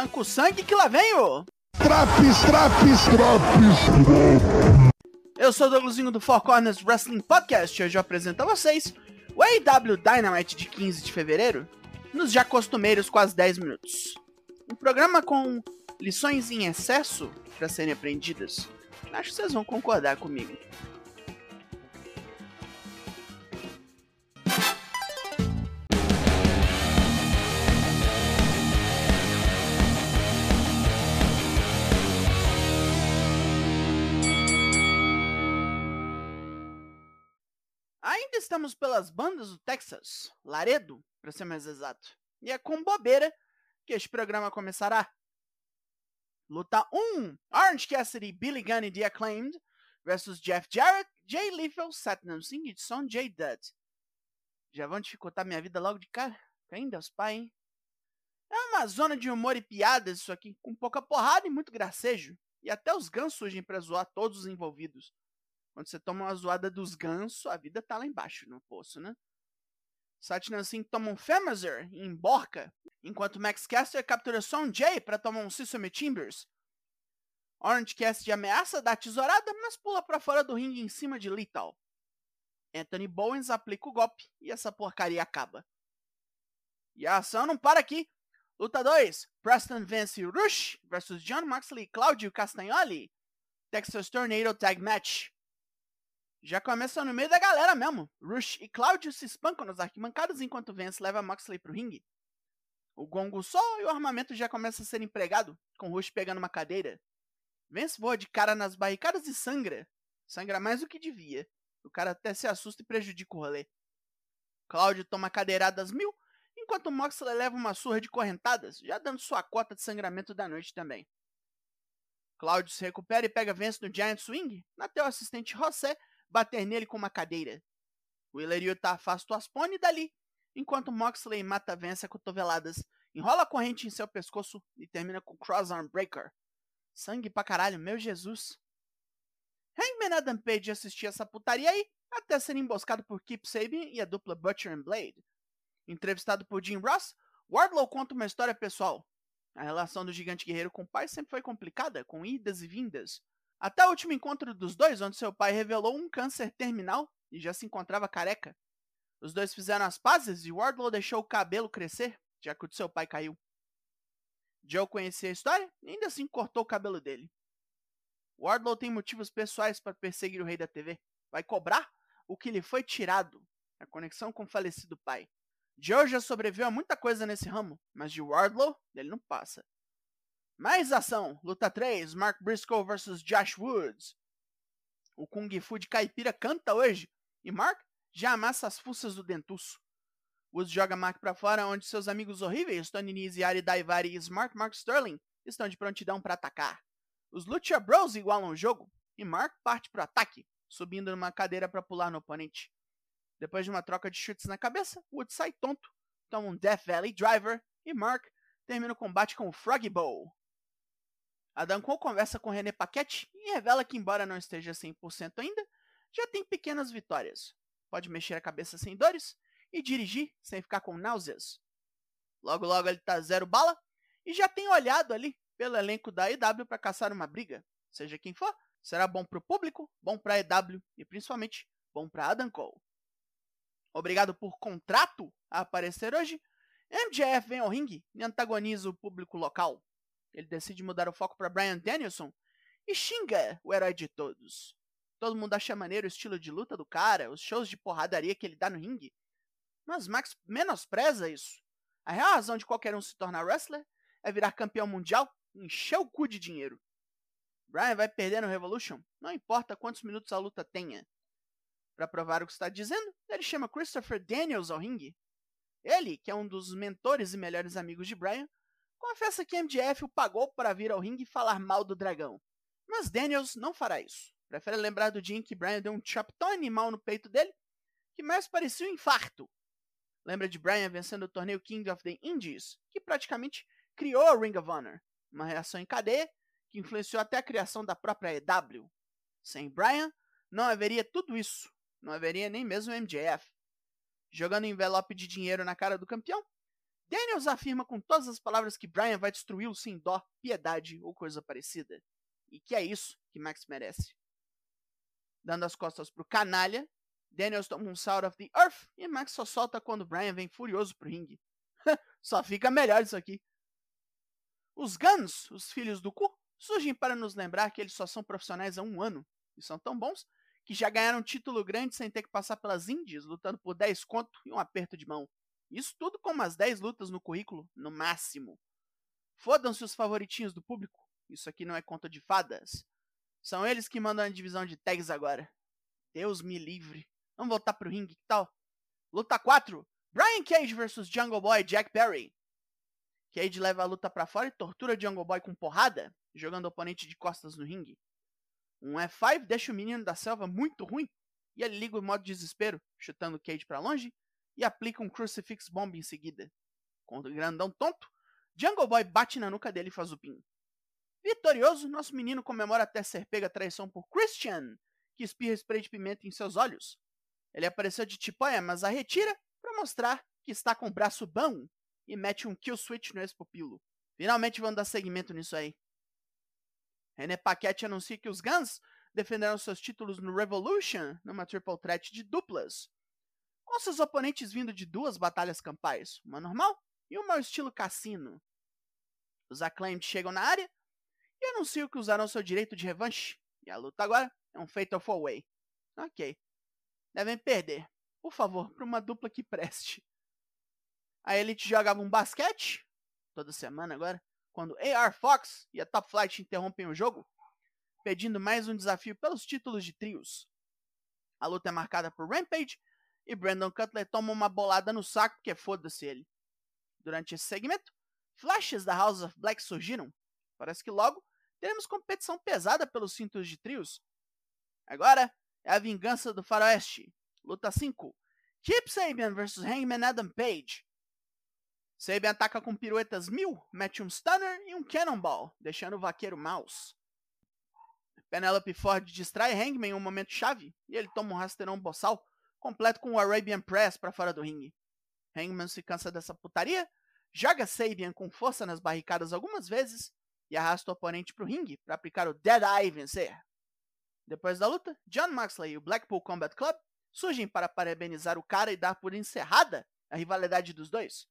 Tanca o sangue que lá vem o... Traps, traps, traps, Eu sou o Douglasinho do Four Corners Wrestling Podcast e hoje eu apresento a vocês o AEW Dynamite de 15 de fevereiro, nos já costumeiros quase 10 minutos. Um programa com lições em excesso para serem aprendidas. Acho que vocês vão concordar comigo. Ainda estamos pelas bandas do Texas, Laredo, para ser mais exato. E é com bobeira que este programa começará. Luta 1: Orange Cassidy, Billy Gunn e The Acclaimed versus Jeff Jarrett, Jay Lethal, Satnam Singh e Son J. Dutt. Já vão dificultar minha vida logo de cara? Ainda os pai, hein? É uma zona de humor e piadas isso aqui, com pouca porrada e muito gracejo. E até os Guns surgem pra zoar todos os envolvidos. Quando você toma uma zoada dos gansos, a vida tá lá embaixo no poço, né? Satnam Singh toma um Femazer e emborca, enquanto Max Caster captura Son Jay para tomar um Sesame Timbers. Orange Cassidy ameaça dar tesourada, mas pula para fora do ringue em cima de Lethal. Anthony Bowens aplica o golpe e essa porcaria acaba. E a ação não para aqui. Luta 2: Preston vence Rush versus John Moxley e Claudio Castagnoli. Texas Tornado Tag Match. Já começa no meio da galera mesmo. Rush e Claudio se espancam nas arquibancadas enquanto Vance leva Moxley pro ringue. O gongo soa e o armamento já começa a ser empregado, com Rush pegando uma cadeira. Vance voa de cara nas barricadas e sangra. Sangra mais do que devia. O cara até se assusta e prejudica o rolê. Claudio toma cadeiradas mil, enquanto Moxley leva uma surra de correntadas, já dando sua cota de sangramento da noite também. Claudio se recupera e pega Vance no Giant Swing, até o assistente José bater nele com uma cadeira. O Ileriota afasta o Aspone dali, enquanto Moxley mata Vance a cotoveladas, enrola a corrente em seu pescoço e termina com Crossarm Breaker. Sangue pra caralho, meu Jesus. Hangman Adam Page assistia essa putaria aí, até ser emboscado por Keep Sabin e a dupla Butcher and Blade. Entrevistado por Jim Ross, Wardlow conta uma história pessoal. A relação do gigante guerreiro com o pai sempre foi complicada, com idas e vindas. Até o último encontro dos dois, onde seu pai revelou um câncer terminal e já se encontrava careca. Os dois fizeram as pazes e Wardlow deixou o cabelo crescer, já que o de seu pai caiu. Joe conhecia a história e ainda assim cortou o cabelo dele. Wardlow tem motivos pessoais para perseguir o rei da TV. Vai cobrar o que lhe foi tirado, a conexão com o falecido pai. Joe já sobreviveu a muita coisa nesse ramo, mas de Wardlow ele não passa. Mais ação. Luta 3. Mark Briscoe vs Josh Woods. O Kung Fu de Caipira canta hoje. E Mark já amassa as fuças do dentuço. Woods joga Mark para fora, onde seus amigos horríveis, Tony Nese, Ari Daivari e Smart Mark Sterling, estão de prontidão para atacar. Os Lucha Bros igualam o jogo, e Mark parte pro ataque, subindo numa cadeira para pular no oponente. Depois de uma troca de chutes na cabeça, Woods sai tonto, toma um Death Valley Driver, e Mark termina o combate com o Froggy Bowl. Adam Cole conversa com René Paquette e revela que, embora não esteja 100% ainda, já tem pequenas vitórias. Pode mexer a cabeça sem dores e dirigir sem ficar com náuseas. Logo, logo ele tá zero bala e já tem olhado ali pelo elenco da EW para caçar uma briga. Seja quem for, será bom pro público, bom pra EW e principalmente bom pra Adam Cole. Obrigado por contrato a aparecer hoje. MJF vem ao ringue e antagoniza o público local. Ele decide mudar o foco para Brian Danielson e xinga o herói de todos. Todo mundo acha maneiro o estilo de luta do cara, os shows de porradaria que ele dá no ringue. Mas Max menospreza isso. A real razão de qualquer um se tornar wrestler é virar campeão mundial e encher o cu de dinheiro. Brian vai perder no Revolution, não importa quantos minutos a luta tenha. Para provar o que está dizendo, ele chama Christopher Daniels ao ringue. Ele, que é um dos mentores e melhores amigos de Brian, confessa que MJF o pagou para vir ao ringue e falar mal do dragão. Mas Daniels não fará isso. Prefere lembrar do dia em que Brian deu um chop tão animal no peito dele que mais parecia um infarto. Lembra de Brian vencendo o torneio King of the Indies, que praticamente criou a Ring of Honor, uma reação em cadeia que influenciou até a criação da própria EW. Sem Brian, não haveria tudo isso, não haveria nem mesmo MJF. Jogando envelope de dinheiro na cara do campeão, Daniels afirma com todas as palavras que Brian vai destruí-lo sem dó, piedade ou coisa parecida. E que é isso que Max merece. Dando as costas pro canalha, Daniels toma um Sound of the Earth e Max só solta quando Brian vem furioso pro ringue. só fica melhor isso aqui. Os Guns, os filhos do cu, surgem para nos lembrar que eles só são profissionais há um ano e são tão bons que já ganharam um título grande sem ter que passar pelas Indies, lutando por 10 conto e um aperto de mão. Isso tudo com umas 10 lutas no currículo, no máximo. Fodam-se os favoritinhos do público. Isso aqui não é conta de fadas. São eles que mandam a divisão de tags agora. Deus me livre. Vamos voltar pro ringue, que tal? Luta 4. Brian Cage vs Jungle Boy Jack Perry. Cage leva a luta para fora e tortura Jungle Boy com porrada, jogando o oponente de costas no ringue. Um F5 deixa o menino da selva muito ruim e ele liga o modo desespero, chutando Cage para longe e aplica um Crucifix Bomb em seguida. Com o grandão tonto, Jungle Boy bate na nuca dele e faz o pin. Vitorioso, nosso menino comemora até ser pega a traição por Christian, que espirra spray de pimenta em seus olhos. Ele apareceu de tipóia, mas a retira para mostrar que está com o braço bom e mete um kill switch no ex-pupilo. Finalmente vão dar seguimento nisso aí. René Paquette anuncia que os Guns defenderam seus títulos no Revolution, numa triple threat de duplas, com seus oponentes vindo de duas batalhas campais, uma normal e uma ao estilo cassino. Os Acclaimed chegam na área e anunciam que usarão seu direito de revanche, e a luta agora é um Fatal 4-Way. Ok. Devem perder. Por favor, para uma dupla que preste. A Elite jogava um basquete, toda semana agora, quando AR Fox e a Top Flight interrompem o jogo, pedindo mais um desafio pelos títulos de trios. A luta é marcada por Rampage e Brandon Cutler toma uma bolada no saco porque foda-se ele. Durante esse segmento, flashes da House of Black surgiram. Parece que logo teremos competição pesada pelos cintos de trios. Agora é a vingança do faroeste. Luta 5. Chip Sabian vs Hangman Adam Page. Sabian ataca com piruetas mil, mete um stunner e um cannonball, deixando o vaqueiro mouse. Penelope Ford distrai Hangman em um momento chave e ele toma um rasteirão boçal completo com o Arabian Press para fora do ringue. Hangman se cansa dessa putaria, joga Sabian com força nas barricadas algumas vezes e arrasta o oponente para o ringue para aplicar o Dead Eye e vencer. Depois da luta, John Moxley e o Blackpool Combat Club surgem para parabenizar o cara e dar por encerrada a rivalidade dos dois.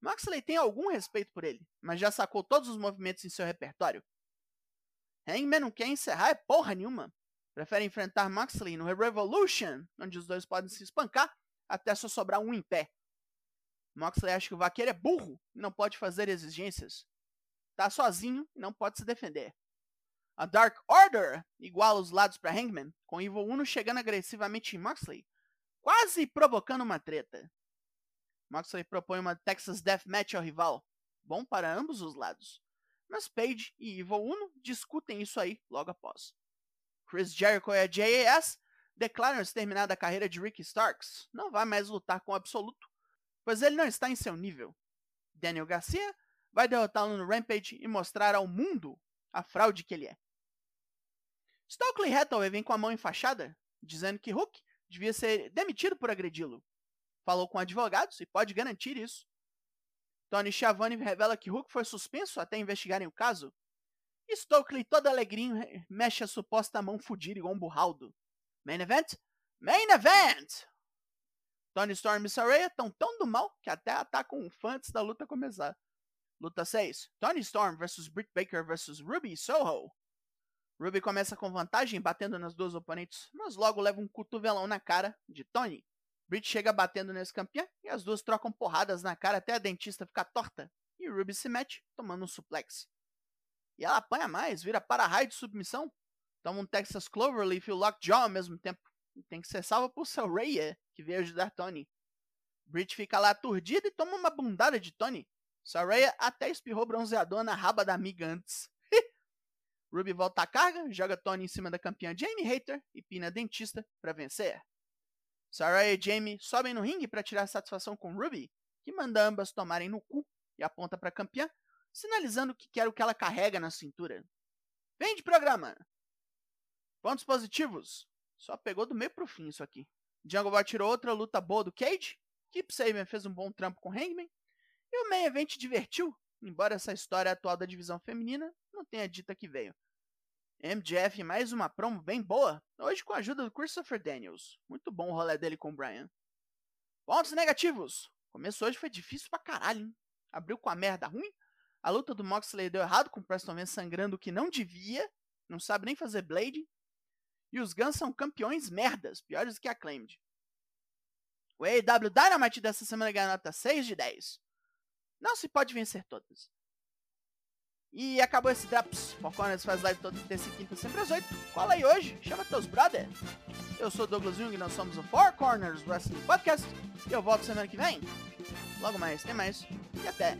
Moxley tem algum respeito por ele, mas já sacou todos os movimentos em seu repertório. Hangman não quer encerrar é porra nenhuma prefere enfrentar Moxley no Revolution, onde os dois podem se espancar até só sobrar um em pé. Moxley acha que o vaqueiro é burro e não pode fazer exigências. Tá sozinho e não pode se defender. A Dark Order iguala os lados para Hangman, com Evil Uno chegando agressivamente em Moxley, quase provocando uma treta. Moxley propõe uma Texas Death Match ao rival, bom para ambos os lados. Mas Page e Evil Uno discutem isso aí logo após. Chris Jericho e a JAS declaram exterminada a carreira de Ricky Starks. Não vai mais lutar com o absoluto, pois ele não está em seu nível. Daniel Garcia vai derrotá-lo no Rampage e mostrar ao mundo a fraude que ele é. Stokely Hathaway vem com a mão enfaixada, dizendo que Hook devia ser demitido por agredi-lo. Falou com advogados e pode garantir isso. Tony Schiavone revela que Hook foi suspenso até investigarem o caso Stokely, todo alegrinho, mexe a suposta mão fudida igual um burraldo. Main Event? Main Event! Tony Storm e Saraya estão tão do mal que até atacam um fã antes da luta começar. Luta 6. Tony Storm vs Britt Baker vs Ruby Soho. Ruby começa com vantagem, batendo nas duas oponentes, mas logo leva um cotovelão na cara de Tony. Britt chega batendo nesse campeão e as duas trocam porradas na cara até a dentista ficar torta. E Ruby se mete, tomando um suplex. E ela apanha mais, vira para-raio de submissão. Toma um Texas Cloverleaf e o Lockjaw ao mesmo tempo. E tem que ser salva por Raya, que veio ajudar Tony. Brit fica lá aturdida e toma uma bundada de Tony. Raya até espirrou bronzeador na raba da amiga antes. Ruby volta à carga, joga Tony em cima da campeã Jamie Hater e pina a dentista para vencer. Saraya e Jamie sobem no ringue para tirar satisfação com Ruby, que manda ambas tomarem no cu e aponta para a campeã sinalizando que quer o que ela carrega na cintura. Vem de programa! Pontos positivos. Só pegou do meio pro fim isso aqui. Jungle Boy tirou outra luta boa do Cage. Keep Sabian fez um bom trampo com Hangman. E o main event divertiu, embora essa história atual da divisão feminina não tenha dita que veio. MJF mais uma promo bem boa, hoje com a ajuda do Christopher Daniels. Muito bom o rolê dele com o Brian. Pontos negativos. Começo hoje foi difícil pra caralho, hein? Abriu com a merda ruim. A luta do Moxley deu errado com o Preston Vance sangrando o que não devia. Não sabe nem fazer Blade. E os Guns são campeões merdas, piores que a Claimed. O AEW Dynamite dessa semana ganha nota 6 de 10. Não se pode vencer todas. E acabou esse Drops. Foconas faz live toda terça e quinta, sempre às 8. Cola aí hoje, chama teus brother. Eu sou Douglas Jung e nós somos o Four Corners Wrestling Podcast. E eu volto semana que vem. Logo mais, tem mais. E até.